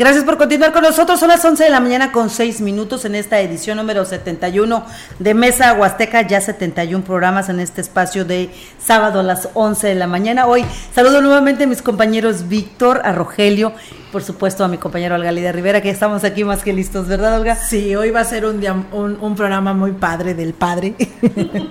Gracias por continuar con nosotros. Son las 11 de la mañana con 6 minutos en esta edición número 71 de Mesa Huasteca. Ya 71 programas en este espacio de sábado a las 11 de la mañana. Hoy saludo nuevamente a mis compañeros Víctor, a Rogelio, por supuesto a mi compañero Algalida Rivera, que estamos aquí más que listos, ¿verdad, Olga? Sí, hoy va a ser un, día, un, programa muy padre del padre.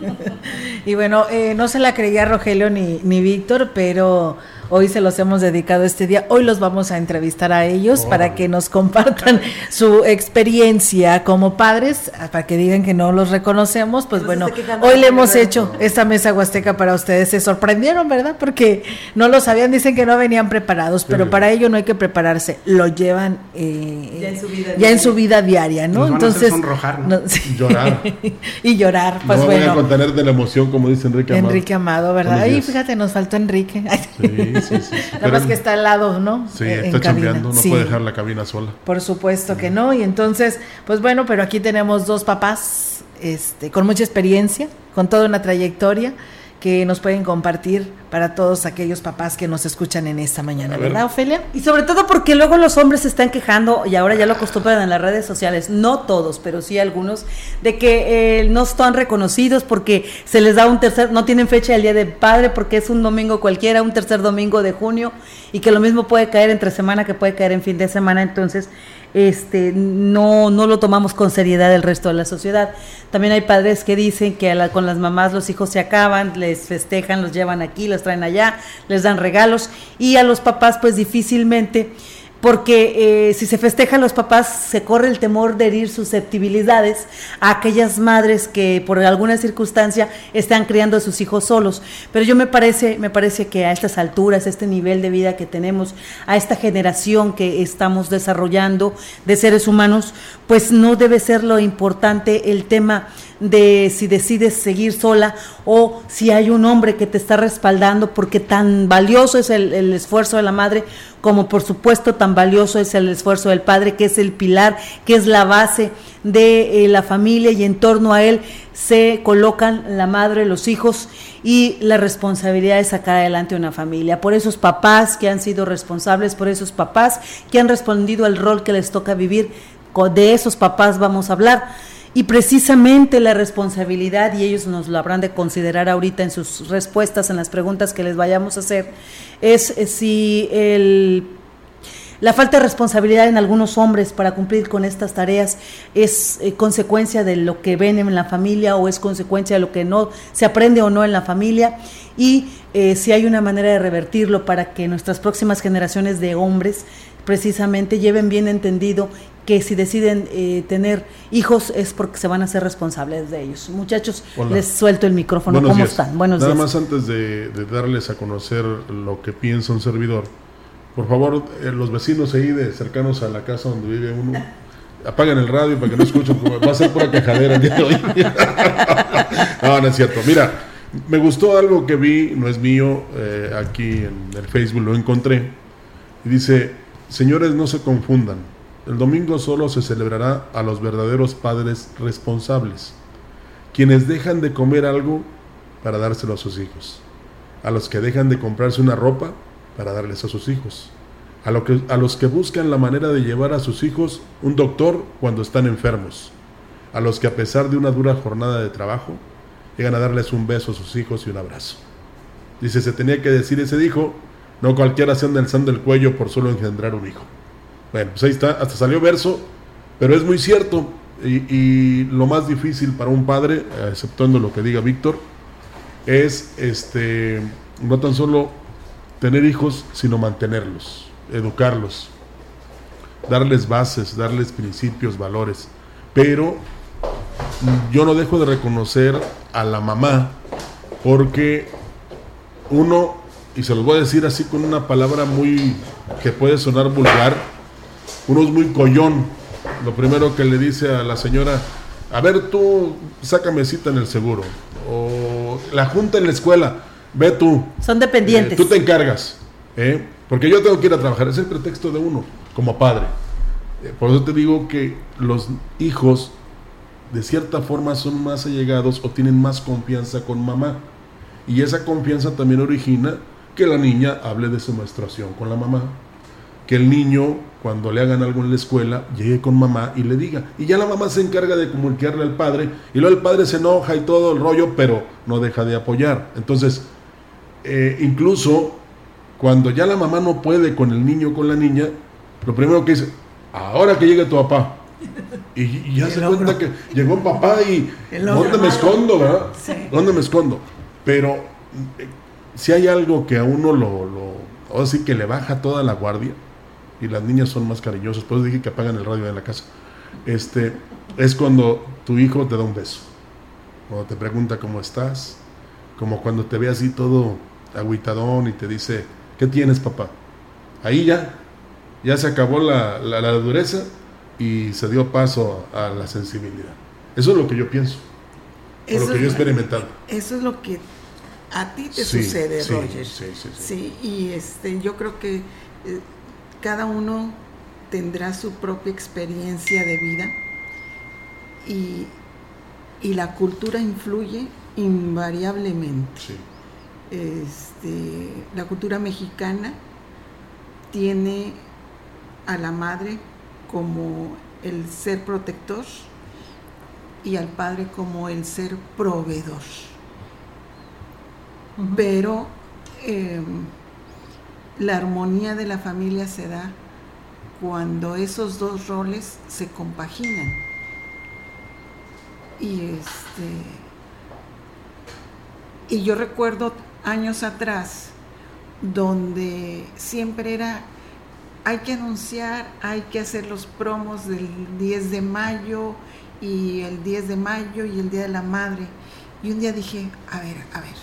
y bueno, eh, no se la creía Rogelio ni, ni Víctor, pero Hoy se los hemos dedicado este día. Hoy los vamos a entrevistar a ellos para que nos compartan su experiencia como padres, para que digan que no los reconocemos. Pues bueno, hoy le hemos hecho esta mesa huasteca para ustedes. Se sorprendieron, ¿verdad? Porque no lo sabían, dicen que no venían preparados, pero para ello no hay que prepararse. Lo llevan eh, ya, en su vida, diaria, ¿no? Entonces, sonrojar, llorar. y llorar, pues no bueno. Voy a contener de la emoción, como dice Enrique Amado. Enrique Amado, ¿verdad? Ahí fíjate, nos faltó Enrique. Sí. Nada más que está al lado, ¿no? Sí, está chambeando, no puede dejar la cabina sola. Por supuesto que no. Y entonces, pues bueno, pero aquí tenemos dos papás este, con mucha experiencia, con toda una trayectoria que nos pueden compartir para todos aquellos papás que nos escuchan en esta mañana, ¿verdad, Ofelia? Y sobre todo porque luego los hombres se están quejando, y ahora ya lo acostumbran en las redes sociales, no todos, pero sí algunos, de que eh, no están reconocidos porque se les da un tercer, no tienen fecha del Día del Padre porque es un domingo cualquiera, un tercer domingo de junio, y que lo mismo puede caer entre semana que puede caer en fin de semana, entonces este, no, no lo tomamos con seriedad el resto de la sociedad. También hay padres que dicen que con las mamás los hijos se acaban, les festejan, los llevan aquí, los traen allá, les dan regalos y a los papás pues difícilmente porque eh, si se festejan los papás se corre el temor de herir susceptibilidades a aquellas madres que por alguna circunstancia están criando a sus hijos solos. Pero yo me parece, me parece que a estas alturas, a este nivel de vida que tenemos, a esta generación que estamos desarrollando de seres humanos, pues no debe ser lo importante el tema de si decides seguir sola o si hay un hombre que te está respaldando, porque tan valioso es el, esfuerzo de la madre como por supuesto tan valioso es el esfuerzo del padre, que es el pilar, que es la base de eh, la familia y en torno a él se colocan la madre, los hijos y la responsabilidad de sacar adelante una familia. Por esos papás que han sido responsables, por esos papás que han respondido al rol que les toca vivir, de esos papás vamos a hablar y precisamente la responsabilidad, y ellos nos lo habrán de considerar ahorita en sus respuestas, en las preguntas que les vayamos a hacer, es eh, si el, la falta de responsabilidad en algunos hombres para cumplir con estas tareas es eh, consecuencia de lo que ven en la familia o es consecuencia de lo que no se aprende o no en la familia. Y eh, si hay una manera de revertirlo para que nuestras próximas generaciones de hombres precisamente lleven bien entendido que si deciden eh, tener hijos es porque se van a ser responsables de ellos. Muchachos, les suelto el micrófono. ¿Cómo están? Buenos Nada más antes de, darles a conocer lo que piensa un servidor, por favor, eh, los vecinos ahí de cercanos a la casa donde vive uno, apaguen el radio para que no escuchen, va a ser pura quejadera el día de hoy. no, no es cierto. Mira, me gustó algo que vi, no es mío, eh, aquí en el Facebook lo encontré, y dice, Señores, no se confundan. El domingo solo se celebrará a los verdaderos padres responsables, quienes dejan de comer algo para dárselo a sus hijos, a los que dejan de comprarse una ropa para darles a sus hijos, a, que, a los que buscan la manera de llevar a sus hijos un doctor cuando están enfermos, a los que a pesar de una dura jornada de trabajo, llegan a darles un beso a sus hijos y un abrazo. Dice, se tenía que decir ese dijo, no cualquiera se anda alzando el cuello por solo engendrar un hijo. Bueno, pues ahí está, hasta salió verso, pero es muy cierto. Y, lo más difícil para un padre, exceptuando lo que diga Víctor, es este no tan solo tener hijos, sino mantenerlos, educarlos, darles bases, darles principios, valores. Pero yo no dejo de reconocer a la mamá porque uno y se los voy a decir así con una palabra muy que puede sonar vulgar, uno es muy collón. Lo primero que le dice a la señora, a ver tú, sácame cita en el seguro. O la junta en la escuela, ve tú. Son dependientes. Eh, tú te encargas. ¿eh? Porque yo tengo que ir a trabajar, es el pretexto de uno, como padre. Eh, por eso te digo que los hijos, de cierta forma, son más allegados o tienen más confianza con mamá. Y esa confianza también origina que la niña hable de su menstruación con la mamá. Que el niño, cuando le hagan algo en la escuela, llegue con mamá y le diga. Y ya la mamá se encarga de comunicarle al padre. Y luego el padre se enoja y todo el rollo, pero no deja de apoyar. Entonces, eh, incluso cuando ya la mamá no puede con el niño o con la niña, lo primero que dice, ahora que llegue tu papá. Y, ya se cuenta que llegó papá y ¿dónde me escondo, verdad? ¿Dónde me escondo? Pero eh, si hay algo que a uno lo, lo o sí que le baja toda la guardia, y las niñas son más cariñosas, por eso dije que apagan el radio de la casa, este, es cuando tu hijo te da un beso, cuando te pregunta cómo estás, como cuando te ve así todo agüitadón y te dice, ¿Qué tienes, papá? Ahí ya, ya se acabó la, la, dureza y se dio paso a la sensibilidad. Eso es lo que yo pienso, eso lo que yo he experimentado. Eso es lo que a ti te sucede, Roger. Sí, sí, sí, y este, yo creo que eh, cada uno tendrá su propia experiencia de vida y, y la cultura influye invariablemente. Este, la cultura mexicana tiene a la madre como el ser protector y al padre como el ser proveedor. Pero em, la armonía de la familia se da cuando esos dos roles se compaginan. Y este y yo recuerdo años atrás, donde siempre era, hay que anunciar, hay que hacer los promos del 10 de mayo y el 10 de mayo y el Día de la Madre. Y un día dije, a ver, a ver,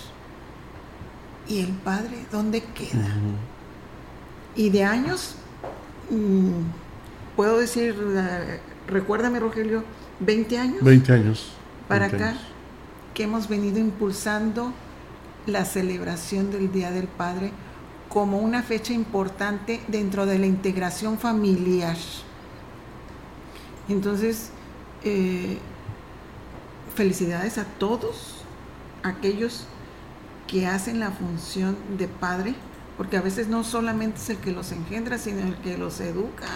¿y el padre dónde queda? Y de años, mm, puedo decir, recuérdame Rogelio, 20 años. 20 años. Para acá, que hemos venido impulsando la celebración del Día del Padre como una fecha importante dentro de la integración familiar. Entonces, eh, felicidades a todos aquellos que hacen la función de padre, porque a veces no solamente es el que los engendra, sino el que los educa.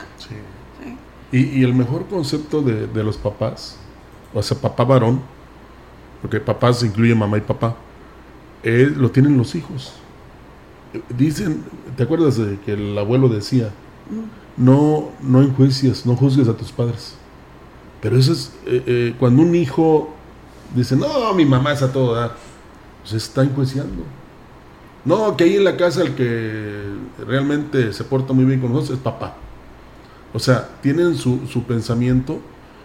Y, el mejor concepto de, de los papás, o sea, papá varón, porque papás incluye mamá y papá, lo tienen los hijos. Dicen, ¿te acuerdas de que el abuelo decía, no, no enjuicias, no juzgues a tus padres? Pero eso es, eh, eh, cuando un hijo dice, no, mi mamá es a todo dar, se está enjuiciando. No, que ahí en la casa el que realmente se porta muy bien con nosotros es papá. O sea, tienen su, su pensamiento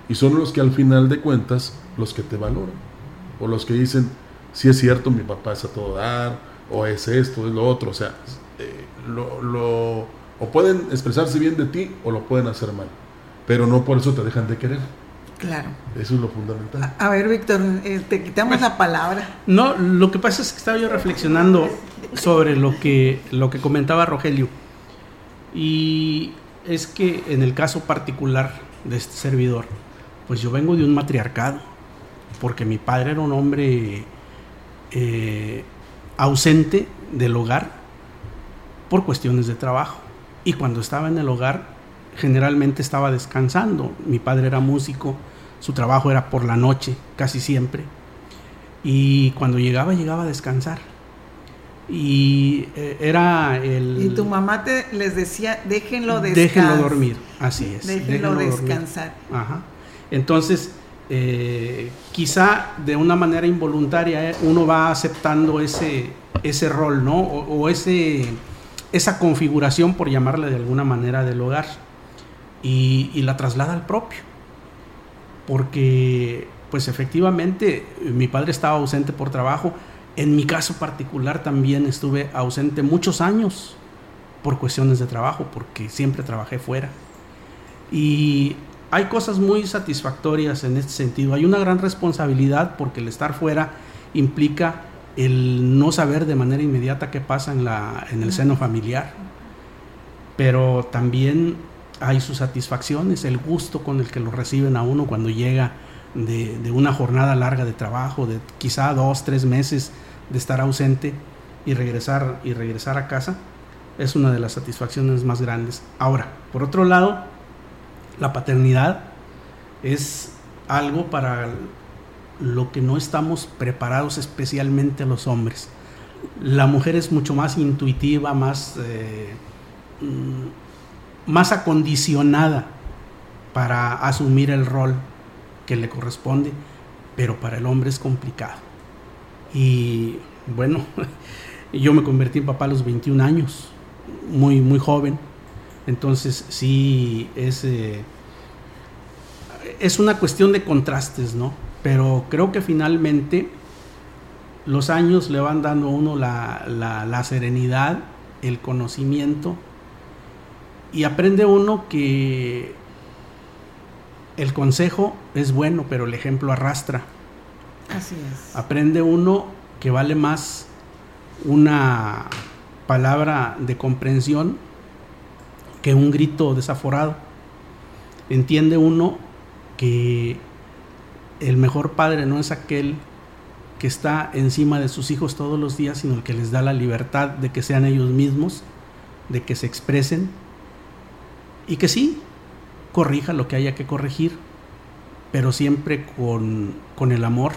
y son los que al final de cuentas los que te valoran. O los que dicen, si es cierto, mi papá es a todo dar, o es esto, es lo otro, o sea, eh, lo, o pueden expresarse bien de ti o lo pueden hacer mal, pero no por eso te dejan de querer. Claro. Eso es lo fundamental. A, ver, Víctor, eh, te quitamos la palabra. No, lo que pasa es que estaba yo reflexionando sobre lo que, lo que comentaba Rogelio. Y es que en el caso particular de este servidor, pues yo vengo de un matriarcado, porque mi padre era un hombre eh, ausente del hogar por cuestiones de trabajo. Y cuando estaba en el hogar, generalmente estaba descansando. Mi padre era músico, su trabajo era por la noche, casi siempre. Y cuando llegaba, llegaba a descansar. Y eh, era el... Y tu mamá te les decía, déjenlo descansar. Déjenlo dormir, así es. Déjenlo, descansar. Ajá. Entonces, eh, quizá de una manera involuntaria eh, uno va aceptando ese, ese rol, ¿no? O, ese, esa configuración, por llamarle de alguna manera, del hogar y, la traslada al propio. Porque, pues efectivamente, mi padre estaba ausente por trabajo. En mi caso particular también estuve ausente muchos años por cuestiones de trabajo, porque siempre trabajé fuera. Y hay cosas muy satisfactorias en este sentido. Hay una gran responsabilidad porque el estar fuera implica el no saber de manera inmediata qué pasa en, la, en el seno familiar. pero también hay sus satisfacciones, el gusto con el que lo reciben a uno cuando llega de, una jornada larga de trabajo, de quizá dos, tres meses de estar ausente y regresar, y regresar a casa, es una de las satisfacciones más grandes. Ahora, por otro lado, la paternidad es algo para lo que no estamos preparados especialmente los hombres. La mujer es mucho más intuitiva, más, eh, mm, más acondicionada para asumir el rol que le corresponde, pero para el hombre es complicado. Y bueno, yo me convertí en papá a los 21 años, muy, muy joven, entonces sí es, eh, es una cuestión de contrastes, ¿no? Pero creo que finalmente los años le van dando a uno la, la, serenidad, el conocimiento, y aprende uno que el consejo es bueno, pero el ejemplo arrastra. Así es. Aprende uno que vale más una palabra de comprensión que un grito desaforado. Entiende uno que el mejor padre no es aquel que está encima de sus hijos todos los días, sino el que les da la libertad de que sean ellos mismos, de que se expresen y que sí, corrija lo que haya que corregir, pero siempre con, con el amor,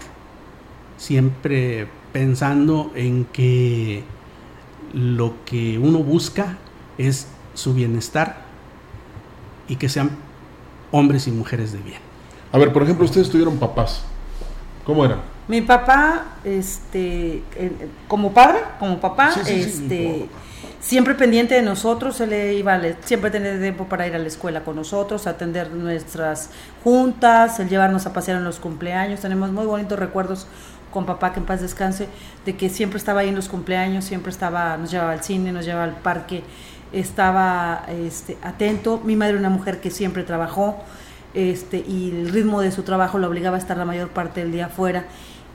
siempre pensando en que lo que uno busca es su bienestar y que sean hombres y mujeres de bien. A ver, por ejemplo, ustedes tuvieron papás. ¿Cómo eran? Mi papá, este, como padre, como papá, este, siempre pendiente de nosotros, él iba siempre tenía tiempo para ir a la escuela con nosotros, atender nuestras juntas, el llevarnos a pasear en los cumpleaños. Tenemos muy bonitos recuerdos con papá, que en paz descanse, de que siempre estaba ahí en los cumpleaños, siempre estaba, nos llevaba al cine, nos llevaba al parque, estaba este, atento. Mi madre una mujer que siempre trabajó, este, y el ritmo de su trabajo lo obligaba a estar la mayor parte del día afuera.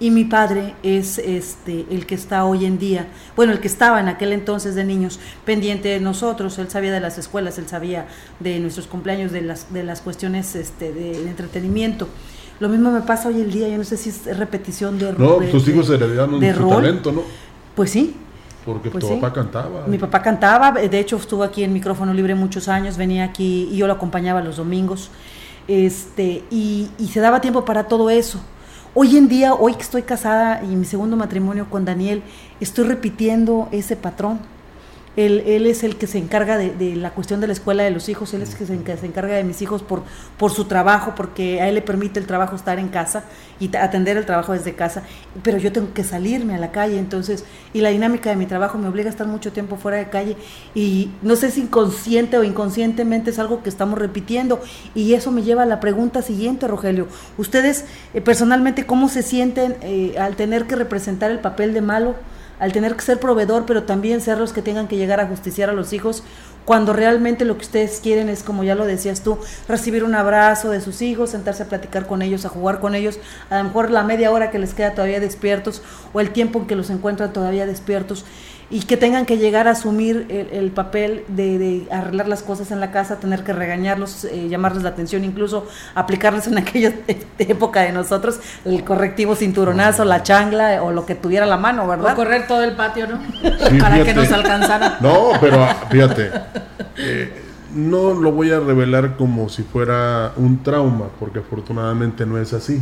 Y mi padre es este, el que está hoy en día, bueno, el que estaba en aquel entonces de niños, pendiente de nosotros, él sabía de las escuelas, él sabía de nuestros cumpleaños, de las, de las cuestiones este, de, entretenimiento. Lo mismo me pasa hoy en día, yo no sé si es repetición de No, tus hijos heredaron su talento, ¿no? Pues sí, porque pues tu papá cantaba. Mi papá cantaba, de hecho estuvo aquí en micrófono libre muchos años, venía aquí y yo lo acompañaba los domingos este, y, y se daba tiempo para todo eso. Hoy en día, hoy que estoy casada y mi segundo matrimonio con Daniel, estoy repitiendo ese patrón él, él, es el que se encarga de, la cuestión de la escuela de los hijos, él es el que se, se, encarga de mis hijos por, por su trabajo, porque a él le permite el trabajo estar en casa y atender el trabajo desde casa, pero yo tengo que salirme a la calle, entonces, y la dinámica de mi trabajo me obliga a estar mucho tiempo fuera de calle y no sé si inconsciente o inconscientemente es algo que estamos repitiendo y eso me lleva a la pregunta siguiente, Rogelio. Ustedes eh, personalmente, ¿cómo se sienten eh, al tener que representar el papel de malo? Al tener que ser proveedor, pero también ser los que tengan que llegar a justiciar a los hijos, cuando realmente lo que ustedes quieren es, como ya lo decías tú, recibir un abrazo de sus hijos, sentarse a platicar con ellos, a jugar con ellos, a lo mejor la media hora que les queda todavía despiertos o el tiempo en que los encuentran todavía despiertos y que tengan que llegar a asumir el, papel de, arreglar las cosas en la casa, tener que regañarlos, eh, llamarles la atención, incluso aplicarles en aquella época de nosotros el correctivo cinturonazo, la changla o lo que tuviera la mano, ¿verdad? O correr todo el patio, ¿no? Para que nos alcanzara. No, pero fíjate, eh, no lo voy a revelar como si fuera un trauma, porque afortunadamente no es así.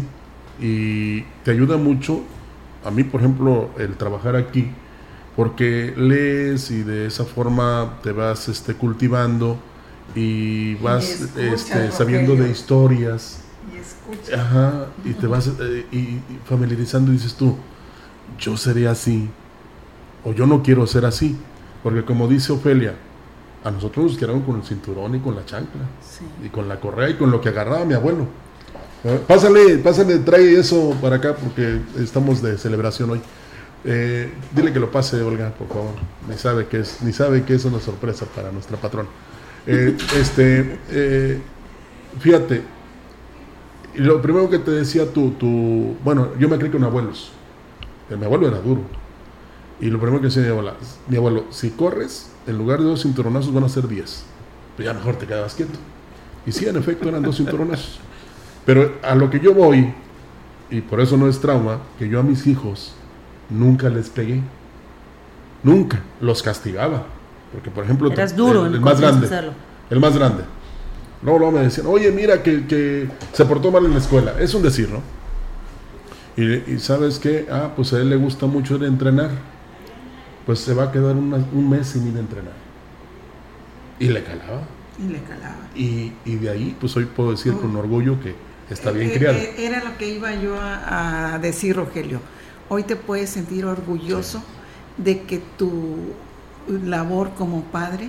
Y te ayuda mucho, a mí por ejemplo, el trabajar aquí, porque lees y de esa forma te vas este, cultivando y vas este, sabiendo de historias. Y Ajá, y te vas eh, y familiarizando y dices tú, yo seré así, o yo no quiero ser así, porque como dice Ofelia, a nosotros nos quedaron con el cinturón y con la chancla, y con la correa y con lo que agarraba mi abuelo. Eh, pásale, pásale, trae eso para acá porque estamos de celebración hoy. Eh, dile que lo pase, Olga, por favor. Ni sabe que es, ni sabe que es una sorpresa para nuestra patrona. Eh, este, eh, fíjate, lo primero que te decía tu, tu, bueno, yo me creí con abuelos. Mi abuelo era duro. Y lo primero que decía mi abuela, mi abuelo, si corres, en lugar de dos cinturonazos van a ser diez. pues ya mejor te quedabas quieto. Y sí, en efecto, eran dos cinturonazos. Pero a lo que yo voy, y por eso no es trauma, que yo a mis hijos nunca les pegué. Nunca los castigaba. Porque, por ejemplo, Eras duro el, más grande. El más grande. Luego, luego me decían, oye, mira que, se portó mal en la escuela. Es un decir, ¿no? Y, sabes qué, ah, pues a él le gusta mucho a entrenar. Pues se va a quedar un mes sin ir a entrenar. Y le calaba. Y le calaba. Y, y de ahí, pues hoy puedo decir con orgullo que está bien eh, criado. Eh, era lo que iba yo a, decir, Rogelio. Hoy te puedes sentir orgulloso de que tu labor como padre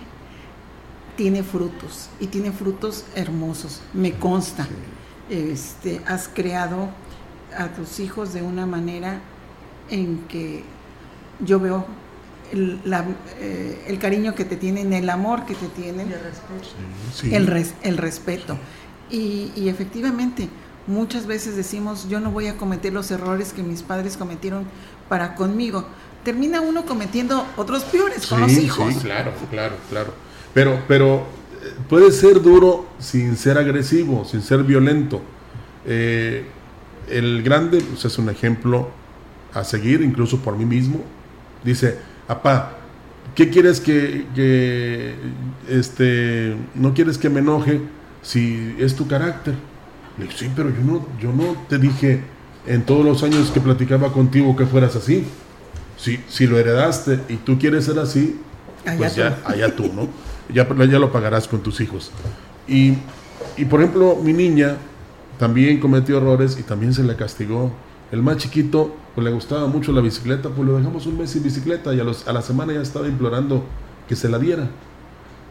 tiene frutos y tiene frutos hermosos, me consta. Este, has creado a tus hijos de una manera en que yo veo el, eh, el cariño que te tienen, el amor que te tienen, el respeto. El, respeto. Y, y, efectivamente, muchas veces decimos, yo no voy a cometer los errores que mis padres cometieron para conmigo. Termina uno cometiendo otros peores con los hijos. Sí, claro, claro, claro. Pero, pero eh, puede ser duro sin ser agresivo, sin ser violento. Eh, el grande pues, es un ejemplo a seguir, incluso por mí mismo. Dice, apá, ¿qué quieres que, este, no quieres que me enoje si es tu carácter? Le digo, sí, pero yo no, yo no te dije en todos los años que platicaba contigo que fueras así. Si, si lo heredaste y tú quieres ser así, pues ya, allá tú, ¿no? Ya, ya lo pagarás con tus hijos. Y, y por ejemplo, mi niña también cometió errores y también se le castigó. El más chiquito, pues le gustaba mucho la bicicleta, pues lo dejamos un mes sin bicicleta y a, los, a la semana ya estaba implorando que se la diera.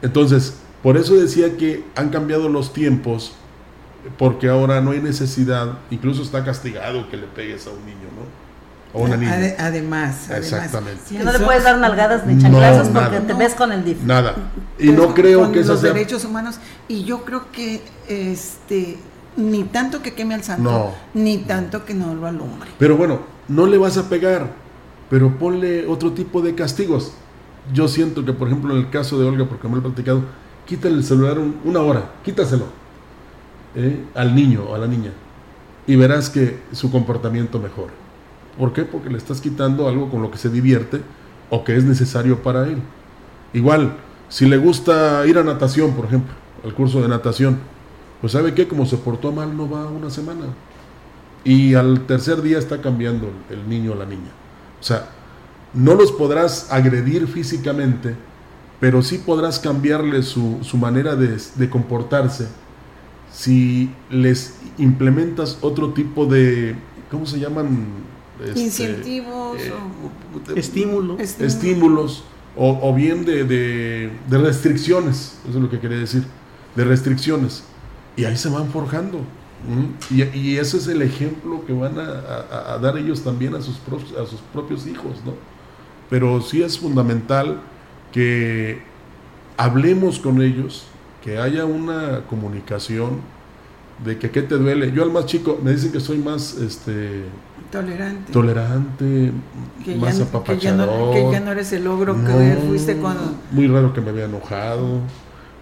Entonces, por eso decía que han cambiado los tiempos, porque ahora no hay necesidad, incluso está castigado que le pegues a un niño, ¿no? O una niña. además, Exactamente. no le puedes dar nalgadas ni chanclazos porque te ves con el DIF. Nada. Y no creo que eso los derechos humanos. Y yo creo que este ni tanto que queme al santo, ni tanto que no lo alumbre. Pero bueno, no le vas a pegar, pero ponle otro tipo de castigos. Yo siento que, por ejemplo, en el caso de Olga, porque me lo he platicado, quítale el celular una hora, quítaselo ¿eh? al niño o a la niña y verás que su comportamiento mejora. ¿Por qué? Porque le estás quitando algo con lo que se divierte o que es necesario para él. Igual, si le gusta ir a natación, por ejemplo, al curso de natación, pues sabe que como se portó mal no va una semana. Y al tercer día está cambiando el niño o la niña. O sea, no los podrás agredir físicamente, pero sí podrás cambiarle su, manera de, comportarse si les implementas otro tipo de, ¿cómo se llaman? Este, Incentivos eh, estímulos. Estímulos. O, bien de, de, restricciones, eso es lo que quería decir, de restricciones y ahí se van forjando. Y, ese es el ejemplo que van a, dar ellos también a sus, a sus propios hijos, ¿no? Pero sí es fundamental que hablemos con ellos, que haya una comunicación de que qué te duele. Yo al más chico me dicen que soy más este tolerante, tolerante más apapachador. Que ya, no, eres el ogro que fuiste cuando... Muy raro que me había enojado,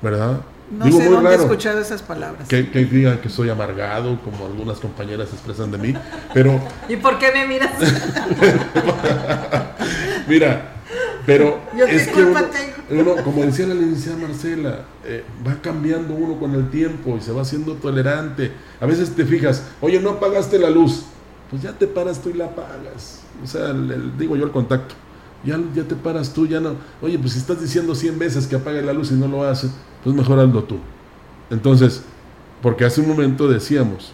¿verdad? No sé dónde he escuchado esas palabras. Que, que, digan que soy amargado, como algunas compañeras expresan de mí, pero... ¿Y por qué me miras? Mira, pero es que uno, como decía la licenciada Marcela, eh, va cambiando uno con el tiempo y se va haciendo tolerante. A veces te fijas, oye, no apagaste la luz, pues ya te paras tú y la apagas. O sea, digo yo el contacto. Ya, ya te paras tú, ya no. Oye, pues si estás diciendo 100 veces que apague la luz y no lo hace, pues mejorando tú. Entonces, porque hace un momento decíamos,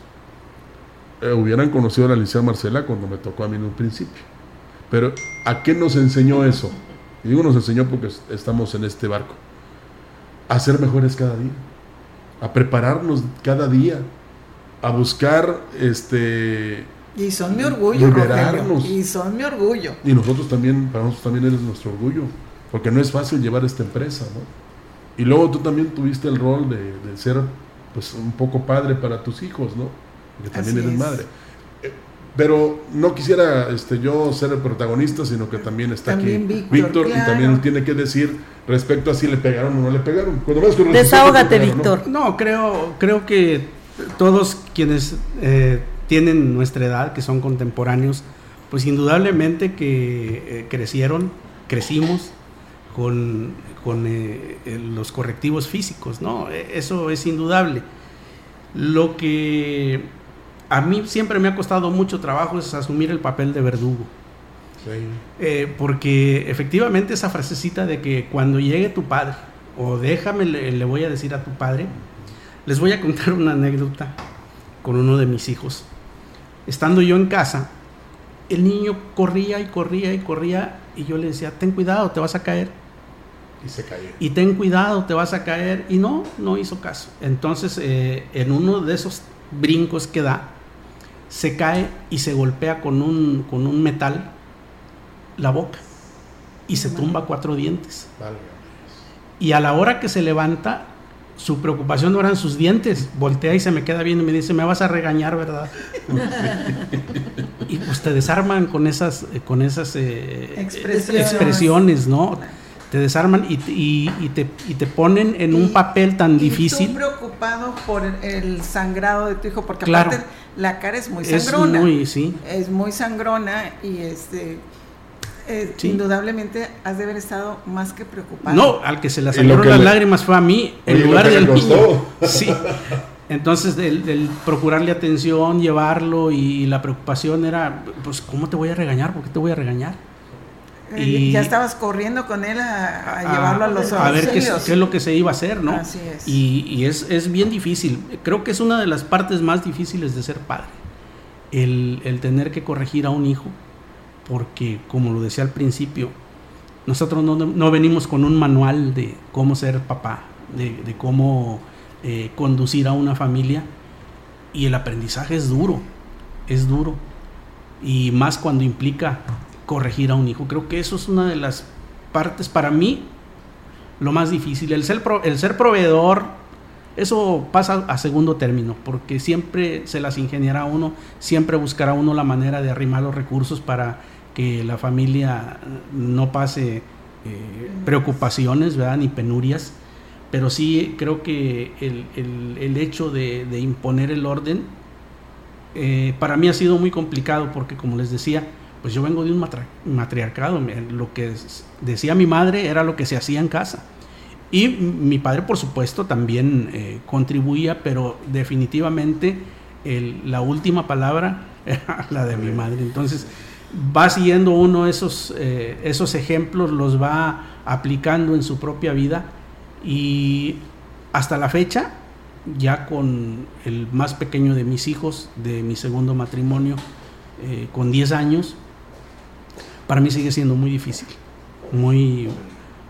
eh, hubieran conocido a la licenciada Marcela cuando me tocó a mí en un principio. Pero, ¿a qué nos enseñó eso? Y digo nos enseñó porque estamos en este barco. A ser mejores cada día, a prepararnos cada día, a buscar este y son mi orgullo, Y son mi orgullo. Y nosotros también, para nosotros también eres nuestro orgullo, porque no es fácil llevar esta empresa, ¿no? Y luego tú también tuviste el rol de, ser pues un poco padre para tus hijos, ¿no? Porque también eres madre. Eh, Pero no quisiera este, yo ser el protagonista, sino que también está aquí Víctor, y también tiene que decir respecto a si le pegaron o no le pegaron. Desahógate, Víctor. ¿no? creo, creo que todos quienes eh, tienen nuestra edad, que son contemporáneos, pues indudablemente que eh, crecieron, crecimos con, con eh, los correctivos físicos, ¿no? E, eso es indudable. Lo que a mí siempre me ha costado mucho trabajo es asumir el papel de verdugo. Eh, porque efectivamente esa frasecita de que cuando llegue tu padre, o déjame, le, voy a decir a tu padre, les voy a contar una anécdota con uno de mis hijos. Estando yo en casa, el niño corría y corría y corría y yo le decía, ten cuidado, te vas a caer. Y se cayó. Y ten cuidado, te vas a caer. Y no, no hizo caso. Entonces, eh, en uno de esos brincos que da, se cae y se golpea con un, con un metal la boca y se tumba cuatro dientes. Y a la hora que se levanta, su preocupación no eran sus dientes. Voltea y se me queda viendo y me dice, me vas a regañar, ¿verdad? y pues te desarman con esas, con esas eh, expresiones. ¿no? Te desarman y, y, te, y, te, ponen en un papel tan difícil. Tú preocupado por el sangrado de tu hijo, porque aparte la cara es muy sangrona. Es muy, sí. Es muy sangrona y este eh, indudablemente has de haber estado más que preocupado. No, al que se le salieron las lágrimas fue a mí, en lugar del niño. Sí. Entonces, del, procurarle atención, llevarlo y, la preocupación era, pues, ¿cómo te voy a regañar? ¿Por qué te voy a regañar? Y ya estabas corriendo con él a, llevarlo a los A ver qué, es lo que se iba a hacer, ¿no? Así es. Y, es, es, bien difícil. Creo que es una de las partes más difíciles de ser padre. El, el tener que corregir a un hijo porque como lo decía al principio, nosotros no, venimos con un manual de cómo ser papá, de, cómo eh, conducir a una familia y el aprendizaje es duro, es duro y más cuando implica corregir a un hijo. Creo que eso es una de las partes para mí lo más difícil. El ser, el ser proveedor, eso pasa a segundo término, porque siempre se las ingeniará uno, siempre buscará uno la manera de arrimar los recursos para que la familia no pase eh, preocupaciones, ¿verdad? Ni penurias, pero sí creo que el, hecho de, imponer el orden eh, para mí ha sido muy complicado porque como les decía, pues yo vengo de un matriarcado, lo que decía mi madre era lo que se hacía en casa. Y mi padre, por supuesto, también eh, contribuía, pero definitivamente la última palabra era la de mi madre. Entonces, va siguiendo uno esos, eh, esos ejemplos, los va aplicando en su propia vida y hasta la fecha, ya con el más pequeño de mis hijos, de mi segundo matrimonio, eh, con 10 años, para mí sigue siendo muy difícil, muy,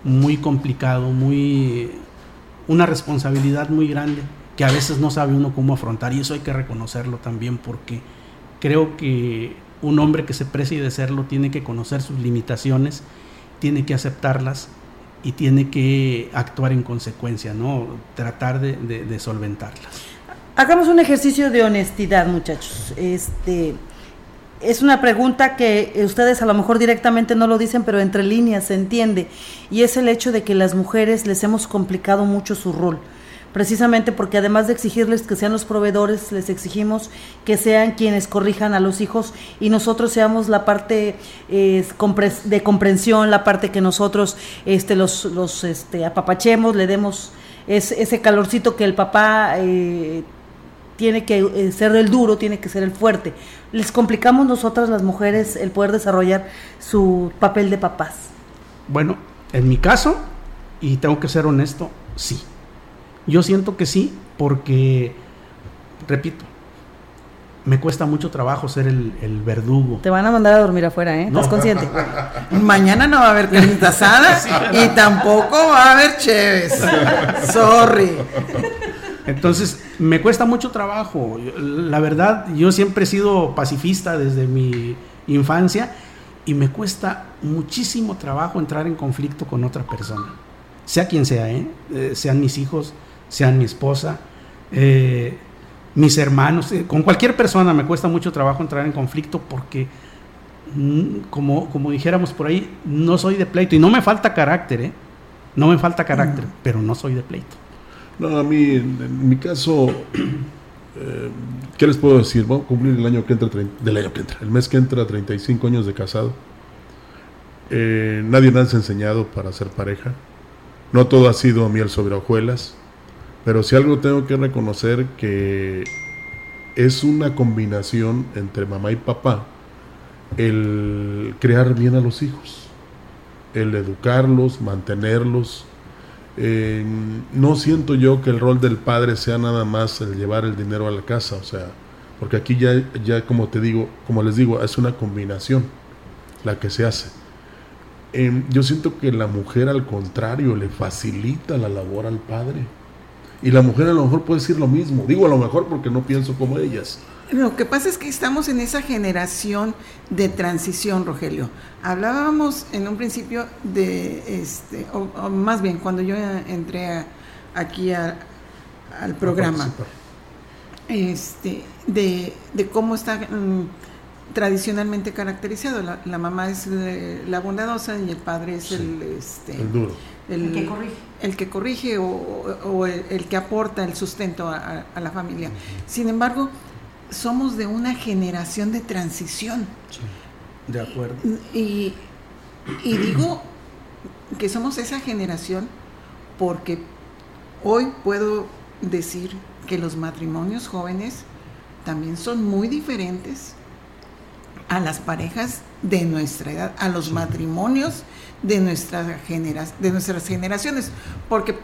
muy complicado, muy una responsabilidad muy grande que a veces no sabe uno cómo afrontar y eso hay que reconocerlo también porque creo que un hombre que se precie de serlo tiene que conocer sus limitaciones, tiene que aceptarlas y tiene que actuar en consecuencia, ¿no? Tratar de, solventarlas. Hagamos un ejercicio de honestidad, muchachos. Este es una pregunta que ustedes a lo mejor directamente no lo dicen, pero entre líneas se entiende. Y es el hecho de que las mujeres les hemos complicado mucho su rol precisamente porque además de exigirles que sean los proveedores, les exigimos que sean quienes corrijan a los hijos y nosotros seamos la parte de comprensión, la parte que nosotros este, los, los este, apapachemos, le demos ese calorcito que el papá eh, tiene que eh, ser el duro, tiene que ser el fuerte. Les complicamos nosotras las mujeres el poder desarrollar su papel de papás. Bueno, en mi caso, y tengo que ser honesto, sí. Yo siento que sí, porque, repito, me cuesta mucho trabajo ser el, verdugo. Te van a mandar a dormir afuera, ¿eh? ¿Estás consciente? Mañana no va a haber carnita asada y tampoco va a haber cheves. Sorry. Entonces, me cuesta mucho trabajo. La verdad, yo siempre he sido pacifista desde mi infancia y me cuesta muchísimo trabajo entrar en conflicto con otra persona. Sea quien sea, ¿eh? eh sean mis hijos, sean mi esposa. Eh, mis hermanos, eh, con cualquier persona me cuesta mucho trabajo entrar en conflicto porque, mm, como, como dijéramos por ahí, no soy de pleito y no me falta carácter, ¿eh? No me falta carácter, pero no soy de pleito. No, a mí, en, mi caso, eh, ¿qué les puedo decir? Vamos a cumplir el año que entra, del año que entra, el mes que entra, 35 años de casado. Eh, nadie nos ha enseñado para ser pareja. No todo ha sido miel sobre hojuelas. Pero si algo tengo que reconocer que es una combinación entre mamá y papá el crear bien a los hijos, el educarlos, mantenerlos. No siento yo que el rol del padre sea nada más el llevar el dinero a la casa, o sea, porque aquí ya, ya como te digo, como les digo, es una combinación la que se hace. Eh, yo siento que la mujer al contrario le facilita la labor al padre y la mujer a lo mejor puede decir lo mismo. Digo a lo mejor porque no pienso como ellas. Lo que pasa es que estamos en esa generación de transición, Rogelio. Hablábamos en un principio de, este, o, más bien cuando yo entré aquí al programa, este, de, cómo está mm, tradicionalmente caracterizado. La, mamá es eh, la bondadosa y el padre es el, este, el duro el, que corrige, el que corrige o, el, que aporta el sustento a, la familia. Sin embargo, somos de una generación de transición. de acuerdo. Y, y digo que somos esa generación porque hoy puedo decir que los matrimonios jóvenes también son muy diferentes a las parejas de nuestra edad, a los matrimonios de, nuestras de nuestras generaciones, porque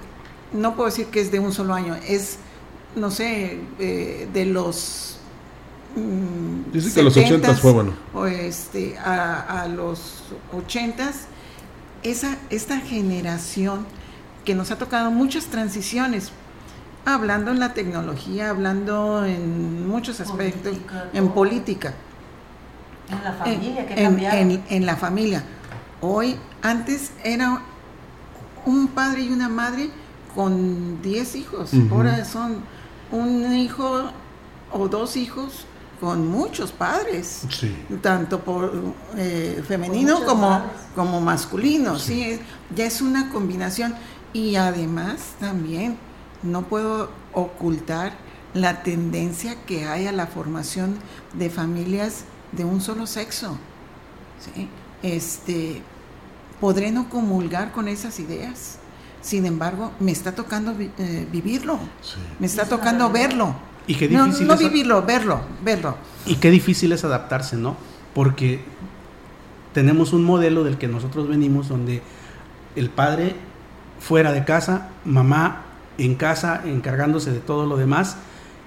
no puedo decir que es de un solo año, es, no sé, eh, de los... Mm, Dice que los 80 fue bueno. O este, a, los 80 esa, esta generación que nos ha tocado muchas transiciones, hablando en la tecnología, hablando en muchos aspectos, en política. En la familia, que en la familia. Hoy, antes era un padre y una madre con 10 hijos. Ahora son un hijo o dos hijos con muchos padres, tanto por eh, femenino como, como masculino. Sí. ya es una combinación. Y además también no puedo ocultar la tendencia que hay a la formación de familias de un solo sexo. ¿sí? Este, podré no comulgar con esas ideas. Sin embargo, me está tocando eh, vivirlo. Me está tocando verlo. Y qué difícil no, vivirlo, verlo, verlo. Y qué difícil es adaptarse, ¿no? Porque tenemos un modelo del que nosotros venimos donde el padre fuera de casa, mamá en casa encargándose de todo lo demás,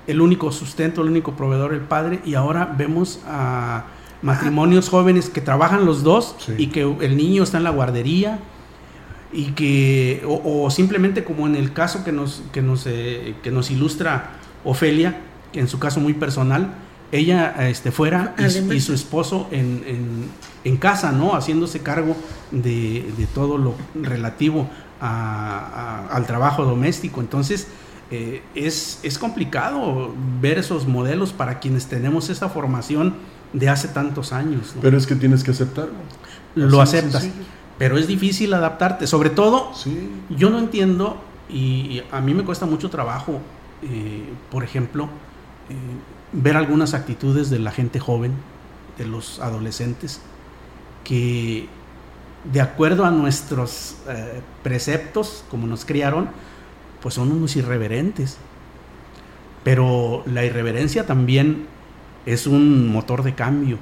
el único sustento, el único proveedor el padre y ahora vemos a matrimonios jóvenes que trabajan los dos y que el niño está en la guardería y que o, simplemente como en el caso que nos que nos eh, que nos ilustra Ofelia que en su caso muy personal ella este fuera y, su esposo en, en, casa no haciéndose cargo de, de todo lo relativo al trabajo doméstico entonces eh, es, es complicado ver esos modelos para quienes tenemos esa formación de hace tantos años. Pero es que tienes que aceptarlo. Lo aceptas. Pero es difícil adaptarte. Sobre todo, yo no entiendo, y a mí me cuesta mucho trabajo, eh, por ejemplo, eh, ver algunas actitudes de la gente joven, de los adolescentes, que de acuerdo a nuestros eh, preceptos, como nos criaron, pues son unos irreverentes. Pero la irreverencia también es un motor de cambio.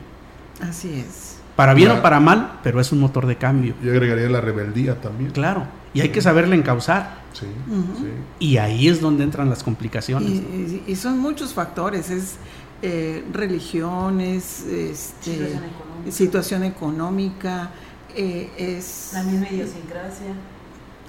Así es. Para bien o para mal, pero es un motor de cambio. Yo agregaría la rebeldía también. Claro, y hay que saberle encauzar. Sí, Y ahí es donde entran las complicaciones. Y, son muchos factores, es eh, religiones, este, situación económica, eh, es... La misma idiosincrasia.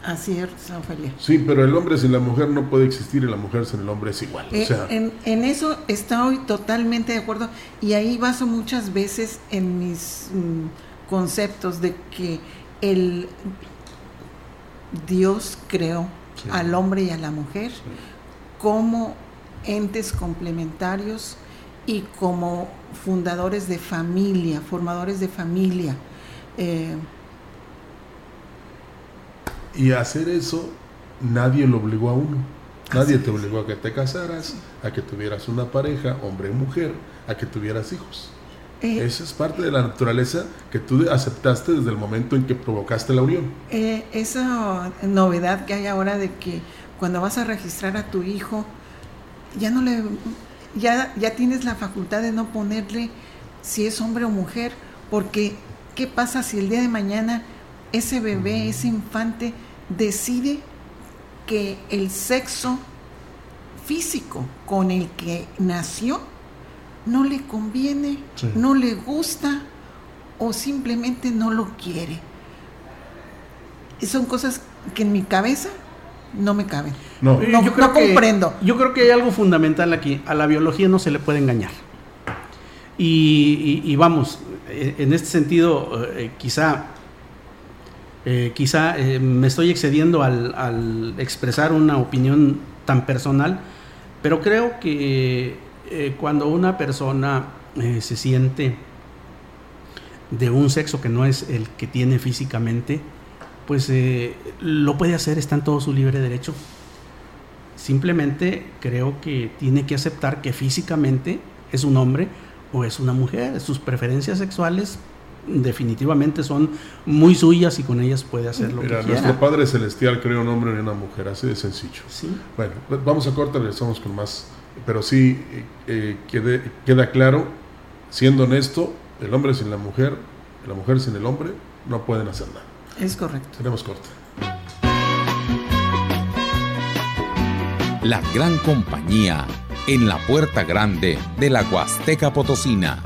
Así es, Ofelia. Sí, pero el hombre sin la mujer no puede existir y la mujer sin el hombre es igual. Eh, en, eso estoy totalmente de acuerdo y ahí baso muchas veces en mis mm, conceptos de que el Dios creó al hombre y a la mujer como entes complementarios y como fundadores de familia, formadores de familia. Eh, y hacer eso nadie lo obligó a uno. Nadie te obligó a que te casaras, a que tuvieras una pareja, hombre y mujer, a que tuvieras hijos. Eh, esa es parte de la naturaleza que tú aceptaste desde el momento en que provocaste la unión. Eh, esa novedad que hay ahora de que cuando vas a registrar a tu hijo, ya no le, ya, ya tienes la facultad de no ponerle si es hombre o mujer, porque ¿qué pasa si el día de mañana ese bebé, ese infante decide que el sexo físico con el que nació no le conviene, no le gusta o simplemente no lo quiere. son cosas que en mi cabeza no me caben. No, yo creo comprendo. yo creo que hay algo fundamental aquí. A la biología no se le puede engañar. Y, vamos, eh, en este sentido, eh, quizá, eh, quizá me estoy excediendo al, al, expresar una opinión tan personal, pero creo que cuando una persona se siente de un sexo que no es el que tiene físicamente, pues eh, lo puede hacer, está en todo su libre derecho. Simplemente creo que tiene que aceptar que físicamente es un hombre o es una mujer. Sus preferencias sexuales definitivamente son muy suyas y con ellas puede hacer lo Mira, nuestro Padre Celestial creó un hombre y una mujer, así de sencillo. Bueno, pues vamos a cortar, regresamos con más. Pero sí eh, queda claro, siendo honesto, el hombre sin la mujer, la mujer sin el hombre, no pueden hacer nada. Es correcto. Tenemos corte. La gran compañía en la puerta grande de la Huasteca Potosina.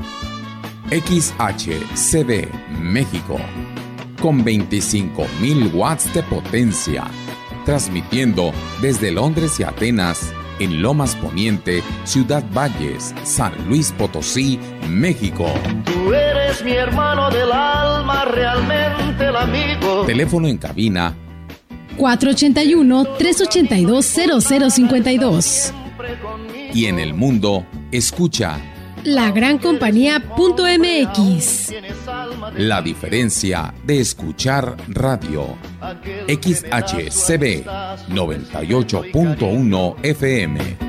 XHCD México. Con 25.000 watts de potencia. Transmitiendo desde Londres y Atenas en Lomas Poniente, Ciudad Valles, San Luis Potosí, México. Tú eres mi hermano del alma, realmente el amigo. Teléfono en cabina 481-382-0052. Y en el mundo, escucha la gran compañía.mx. La diferencia de escuchar radio. XHCB 98.1 FM.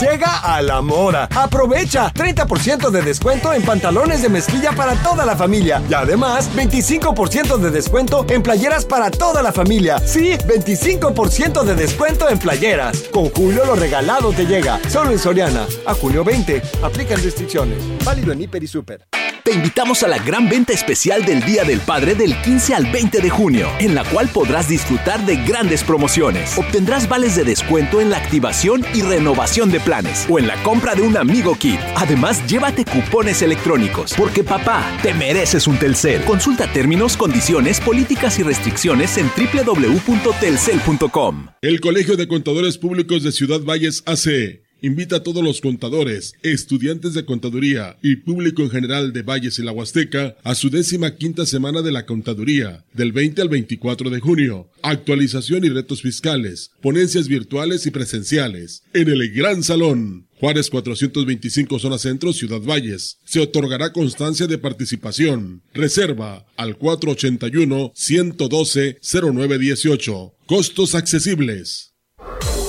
Llega a la mora. Aprovecha 30% de descuento en pantalones de mezclilla para toda la familia. Y además, 25% de descuento en playeras para toda la familia. Sí, 25% de descuento en playeras. Con Julio lo regalado te llega. Solo en Soriana. A julio 20. Aplican restricciones. Válido en Hiper y Super te invitamos a la gran venta especial del Día del Padre del 15 al 20 de junio, en la cual podrás disfrutar de grandes promociones. Obtendrás vales de descuento en la activación y renovación de planes o en la compra de un amigo kit. Además, llévate cupones electrónicos, porque papá, te mereces un Telcel. Consulta términos, condiciones, políticas y restricciones en www.telcel.com. El Colegio de Contadores Públicos de Ciudad Valles hace invita a todos los contadores, estudiantes de contaduría y público en general de Valles y la Huasteca a su décima quinta semana de la contaduría, del 20 al 24 de junio. Actualización y retos fiscales, ponencias virtuales y presenciales, en el Gran Salón. Juárez 425 Zona Centro, Ciudad Valles. Se otorgará constancia de participación. Reserva al 481-112-0918. Costos accesibles.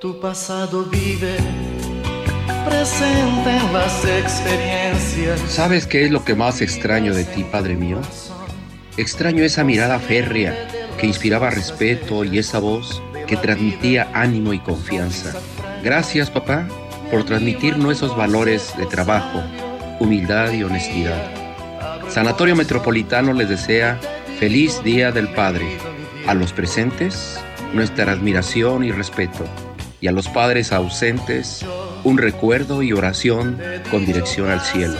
Tu pasado vive presente en las experiencias. ¿Sabes qué es lo que más extraño de ti, Padre mío? Extraño esa mirada férrea que inspiraba respeto y esa voz que transmitía ánimo y confianza. Gracias, papá, por transmitirnos esos valores de trabajo, humildad y honestidad. Sanatorio Metropolitano les desea Feliz Día del Padre. A los presentes, nuestra admiración y respeto. Y a los padres ausentes, un recuerdo y oración con dirección al cielo.